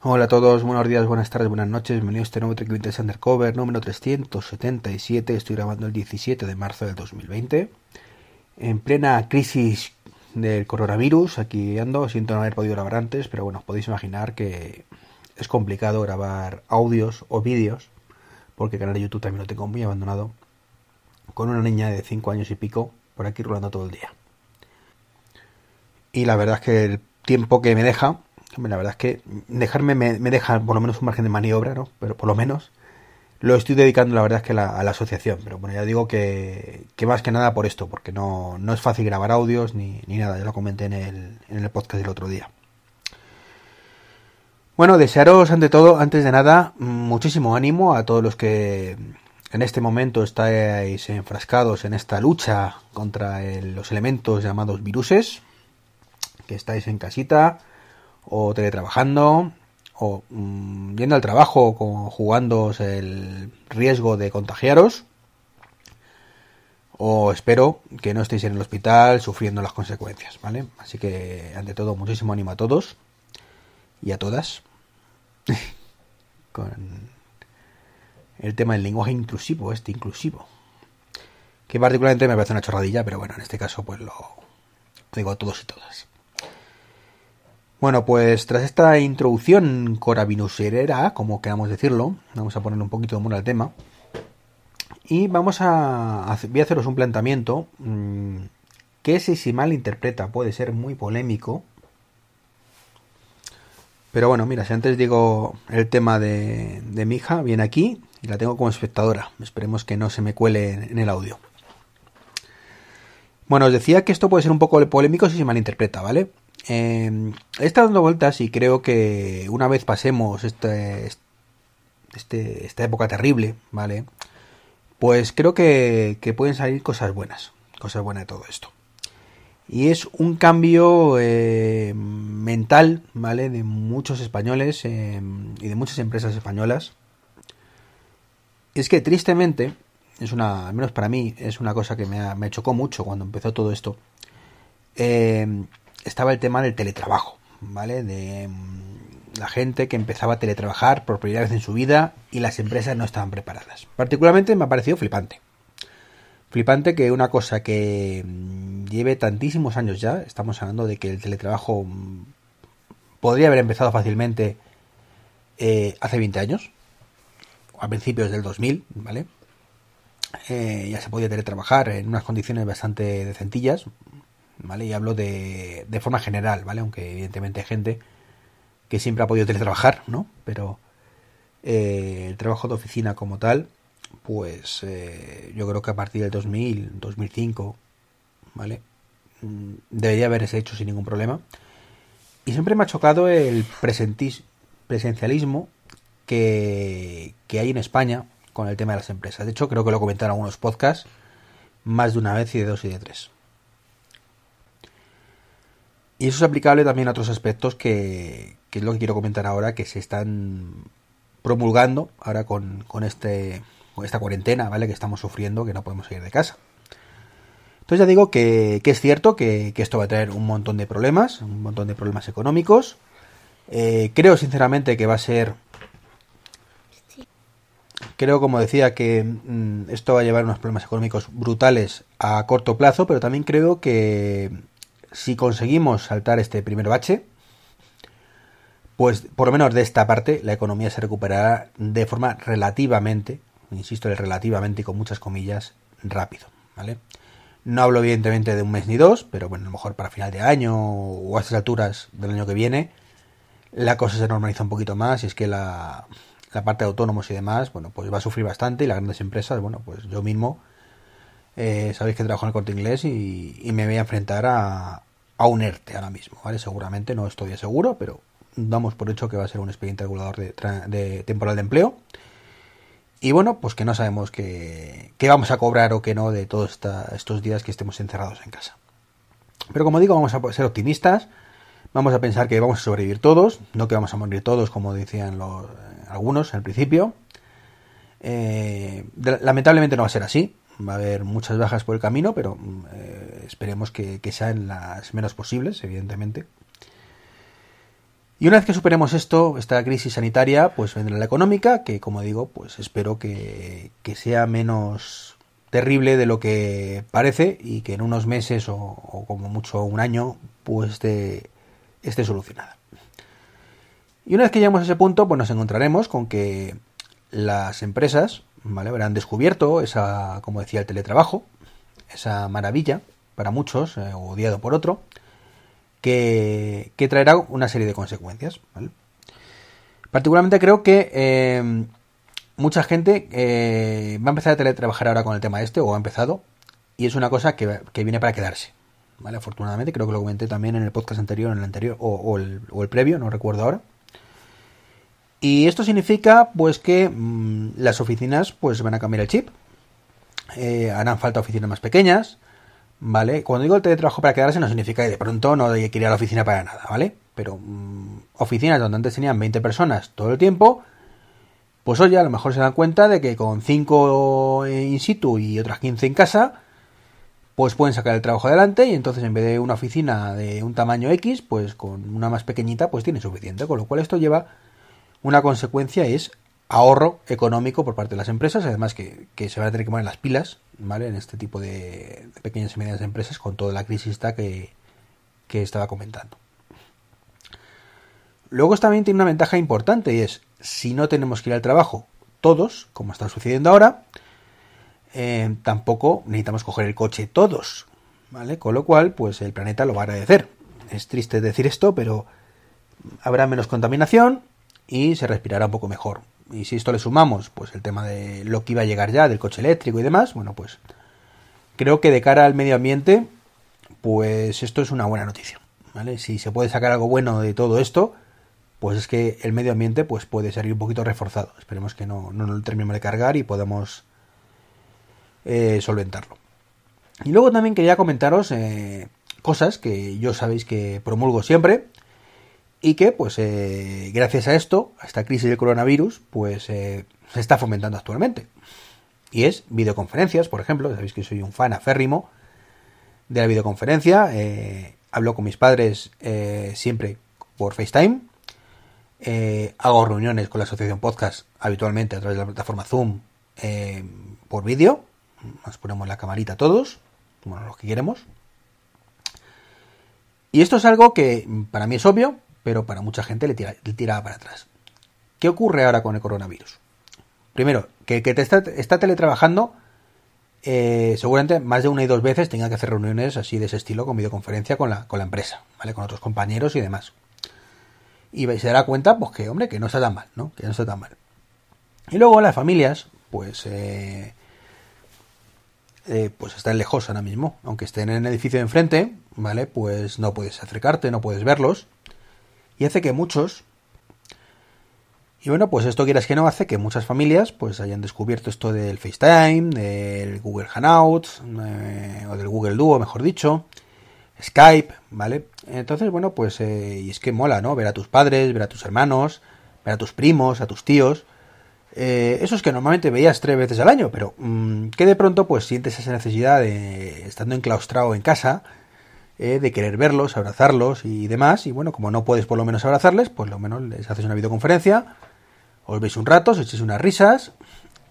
Hola a todos, buenos días, buenas tardes, buenas noches, bienvenidos a este nuevo Trek Undercover número 377, estoy grabando el 17 de marzo del 2020, en plena crisis del coronavirus, aquí ando, siento no haber podido grabar antes, pero bueno, podéis imaginar que es complicado grabar audios o vídeos, porque el canal de YouTube también lo tengo muy abandonado, con una niña de 5 años y pico por aquí rulando todo el día. Y la verdad es que el tiempo que me deja la verdad es que dejarme me, deja por lo menos un margen de maniobra, ¿no? Pero por lo menos lo estoy dedicando, la verdad es que a la asociación. Pero bueno, ya digo que, más que nada por esto, porque no, no es fácil grabar audios ni, nada, ya lo comenté en el, en el podcast del otro día. Bueno, desearos ante todo, antes de nada, muchísimo ánimo a todos los que en este momento estáis enfrascados en esta lucha contra los elementos llamados viruses, que estáis en casita, o teletrabajando, o mm, yendo al trabajo con, jugando el riesgo de contagiaros, o espero que no estéis en el hospital sufriendo las consecuencias, ¿vale? Así que, ante todo, muchísimo ánimo a todos y a todas con el tema del lenguaje inclusivo, este inclusivo, que particularmente me parece una chorradilla, pero bueno, en este caso pues lo digo a todos y todas. Bueno, pues tras esta introducción corabinuserera, como queramos decirlo, vamos a ponerle un poquito de humor al tema. Y vamos a, voy a haceros un planteamiento mm, que si, si mal interpreta puede ser muy polémico. Pero bueno, mira, si antes digo el tema de, de mi hija, viene aquí y la tengo como espectadora. Esperemos que no se me cuele en el audio. Bueno, os decía que esto puede ser un poco polémico si se malinterpreta, ¿vale? Eh, he estado dando vueltas y creo que una vez pasemos este, este, esta época terrible, ¿vale? Pues creo que, pueden salir cosas buenas, cosas buenas de todo esto. Y es un cambio eh, mental, ¿vale? De muchos españoles eh, y de muchas empresas españolas. Es que tristemente, es una, al menos para mí, es una cosa que me, me chocó mucho cuando empezó todo esto. Eh, estaba el tema del teletrabajo, ¿vale? De mm, la gente que empezaba a teletrabajar por primera vez en su vida y las empresas no estaban preparadas. Particularmente me ha parecido flipante. Flipante que una cosa que mm, lleve tantísimos años ya, estamos hablando de que el teletrabajo mm, podría haber empezado fácilmente eh, hace 20 años, a principios del 2000, ¿vale? Eh, ya se podía teletrabajar en unas condiciones bastante decentillas, Y hablo de, de forma general, ¿vale? Aunque evidentemente hay gente que siempre ha podido teletrabajar, ¿no? Pero eh, el trabajo de oficina como tal, pues eh, yo creo que a partir del 2000, 2005, ¿vale? Mm, debería haberse hecho sin ningún problema. Y siempre me ha chocado el presencialismo que, que hay en España con el tema de las empresas. De hecho, creo que lo comentaron algunos podcasts más de una vez y de dos y de tres. Y eso es aplicable también a otros aspectos que, es lo que quiero comentar ahora, que se están promulgando ahora con, con, este, esta cuarentena, ¿vale? Que estamos sufriendo, que no podemos salir de casa. Entonces ya digo que, es cierto que, esto va a traer un montón de problemas, un montón de problemas económicos. Eh, creo sinceramente que va a ser... Creo, como decía, que mm, esto va a llevar unos problemas económicos brutales a corto plazo, pero también creo que si conseguimos saltar este primer bache, pues por lo menos de esta parte la economía se recuperará de forma relativamente, insisto, relativamente con muchas comillas, rápido, ¿vale? No hablo evidentemente de un mes ni dos, pero bueno, a lo mejor para final de año o a estas alturas del año que viene, la cosa se normaliza un poquito más y es que la, la parte de autónomos y demás, bueno, pues va a sufrir bastante y las grandes empresas, bueno, pues yo mismo eh, sabéis que trabajo en el corte inglés y, me voy a enfrentar a, un ERTE ahora mismo, ¿vale? Seguramente no estoy seguro, pero damos por hecho que va a ser un expediente regulador de, temporal de empleo. Y bueno, pues que no sabemos qué, vamos a cobrar o qué no de todos estos días que estemos encerrados en casa. Pero como digo, vamos a ser optimistas, vamos a pensar que vamos a sobrevivir todos, no que vamos a morir todos como decían los, algunos al principio. Eh, lamentablemente no va a ser así, va a haber muchas bajas por el camino, pero mm, eh, esperemos que, sean las menos posibles, evidentemente. Y una vez que superemos esto, esta crisis sanitaria, pues vendrá la económica, que como digo, pues espero que, sea menos terrible de lo que parece y que en unos meses o, como mucho un año, pues esté, esté solucionada. Y una vez que lleguemos a ese punto, pues nos encontraremos con que las empresas, ¿vale? Habrán descubierto esa, como decía, el teletrabajo, esa maravilla para muchos, eh, odiado por otro, que, traerá una serie de consecuencias. Particularmente creo que eh, mucha gente eh, va a empezar a teletrabajar ahora con el tema este, o ha empezado, y es una cosa que, viene para quedarse. ¿vale? Afortunadamente, creo que lo comenté también en el podcast anterior, en el anterior, o, el, previo, no recuerdo ahora. Y esto significa pues que mm, las oficinas pues van a cambiar el chip. Eh, harán falta oficinas más pequeñas, ¿vale? Cuando digo el teletrabajo para quedarse no significa que de pronto no hay que ir a la oficina para nada, ¿vale? Pero mm, oficinas donde antes tenían 20 personas todo el tiempo, pues oye, a lo mejor se dan cuenta de que con 5 in situ y otras 15 en casa, pues pueden sacar el trabajo adelante y entonces en vez de una oficina de un tamaño X, pues con una más pequeñita, pues tiene suficiente. Con lo cual esto lleva una consecuencia es ahorro económico por parte de las empresas, además que, se van a tener que poner las pilas, ¿vale? En este tipo de, pequeñas y medianas empresas con toda la crisis que, que estaba comentando. Luego también tiene una ventaja importante y es, si no tenemos que ir al trabajo todos, como está sucediendo ahora, eh, tampoco necesitamos coger el coche todos, ¿vale? Con lo cual, pues el planeta lo va a agradecer. Es triste decir esto, pero habrá menos contaminación y se respirará un poco mejor y si esto le sumamos, pues el tema de lo que iba a llegar ya, del coche eléctrico y demás, bueno, pues creo que de cara al medio ambiente, pues esto es una buena noticia. Si se puede sacar algo bueno de todo esto, pues es que el medio ambiente pues puede salir un poquito reforzado. Esperemos que no, no lo terminemos de cargar y podamos eh, solventarlo. Y luego también quería comentaros eh, cosas que yo sabéis que promulgo siempre, y que pues eh, gracias a esto, a esta crisis del coronavirus, pues eh, se está fomentando actualmente. Y es videoconferencias, por ejemplo, sabéis que soy un fan aférrimo de la videoconferencia, eh, hablo con mis padres siempre por FaceTime, hago reuniones con la asociación podcast habitualmente a través de la plataforma Zoom por vídeo, nos ponemos la camarita todos, bueno, los que queremos. Y esto es algo que para mí es obvio, pero para mucha gente le, tira, para atrás. ¿Qué ocurre ahora con el coronavirus? Primero, que, te está, teletrabajando, eh, seguramente más de una y dos veces tenga que hacer reuniones así de ese estilo con videoconferencia con la, con la empresa, ¿vale? Con otros compañeros y demás. Y se dará cuenta, pues que, hombre, que no está tan mal, ¿no? Que no está tan mal. Y luego las familias, pues, eh, eh, pues están lejos ahora mismo. Aunque estén en el edificio de enfrente, ¿vale? Pues no puedes acercarte, no puedes verlos y hace que muchos y bueno, pues esto quieras que no hace que muchas familias pues hayan descubierto esto del FaceTime, del Google Hangouts eh, o del Google Duo, mejor dicho, Skype, ¿vale? Entonces, bueno, pues eh, y es que mola, ¿no? Ver a tus padres, ver a tus hermanos, ver a tus primos, a tus tíos. Eh, eso es que normalmente veías tres veces al año, pero mm, que de pronto pues sientes esa necesidad de, estando enclaustrado en casa, eh, de querer verlos, abrazarlos y demás. Y bueno, como no puedes por lo menos abrazarles, pues lo menos les haces una videoconferencia, os veis un rato, os echéis unas risas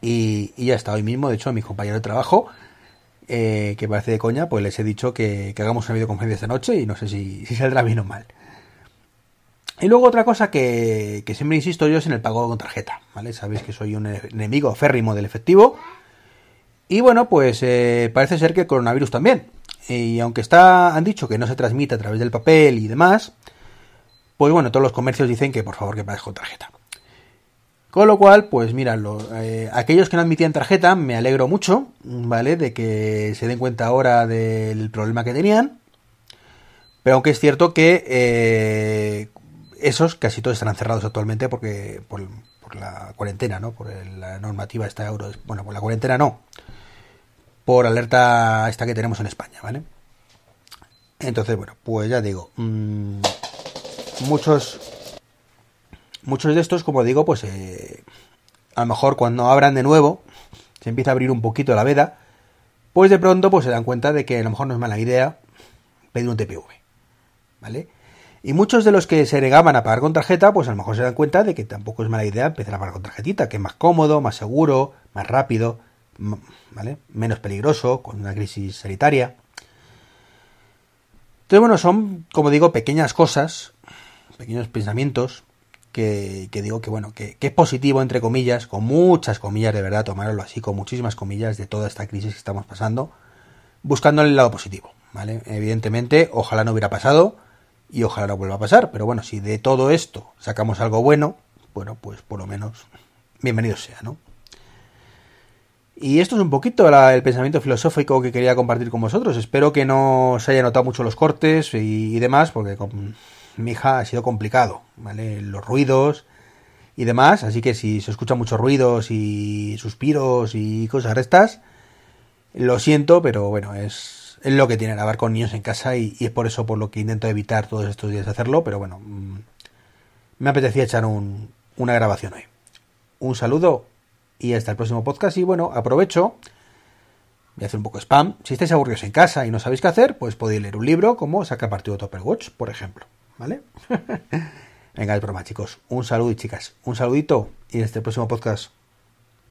y, ya está. Hoy mismo, de hecho, a mis compañeros de trabajo, eh, que parece de coña, pues les he dicho que, hagamos una videoconferencia esta noche y no sé si, saldrá bien o mal. Y luego otra cosa que, que, siempre insisto yo es en el pago con tarjeta, ¿vale? Sabéis que soy un enemigo férrimo del efectivo. Y bueno, pues eh, parece ser que el coronavirus también. Y aunque está, han dicho que no se transmite a través del papel y demás, pues bueno, todos los comercios dicen que por favor que pagues con tarjeta. Con lo cual, pues mira, eh, aquellos que no admitían tarjeta, me alegro mucho, ¿vale? De que se den cuenta ahora del problema que tenían. Pero aunque es cierto que eh, esos casi todos están cerrados actualmente porque por, la cuarentena, ¿no? Por la normativa esta euro. Bueno, por la cuarentena no por alerta esta que tenemos en España, ¿vale? Entonces, bueno, pues ya digo, mmm, muchos, muchos de estos, como digo, pues eh, a lo mejor cuando abran de nuevo, se empieza a abrir un poquito la veda, pues de pronto pues se dan cuenta de que a lo mejor no es mala idea pedir un TPV, ¿vale? Y muchos de los que se negaban a pagar con tarjeta, pues a lo mejor se dan cuenta de que tampoco es mala idea empezar a pagar con tarjetita, que es más cómodo, más seguro, más rápido, ¿vale? Menos peligroso, con una crisis sanitaria. Entonces, bueno, son, como digo, pequeñas cosas, pequeños pensamientos que, digo que, bueno, que, que, es positivo, entre comillas, con muchas comillas, de verdad, tomarlo así, con muchísimas comillas de toda esta crisis que estamos pasando, buscando el lado positivo, ¿vale? Evidentemente, ojalá no hubiera pasado, y ojalá no vuelva a pasar. Pero bueno, si de todo esto sacamos algo bueno, bueno, pues por lo menos bienvenido sea, ¿no? Y esto es un poquito el pensamiento filosófico que quería compartir con vosotros. Espero que no se haya notado mucho los cortes y, demás, porque con mi hija ha sido complicado, ¿vale? Los ruidos y demás. Así que si se escuchan muchos ruidos y suspiros y cosas restas, lo siento, pero bueno, es, es lo que tiene grabar con niños en casa y, es por eso por lo que intento evitar todos estos días hacerlo, pero bueno, mm, me apetecía echar una grabación hoy. Un saludo y hasta el próximo podcast y bueno, aprovecho, voy a hacer un poco de spam, si estáis aburridos en casa y no sabéis qué hacer, pues podéis leer un libro como Saca partido de Watch, por ejemplo, ¿vale? Venga, es broma chicos, un saludo y chicas, un saludito y hasta el próximo podcast.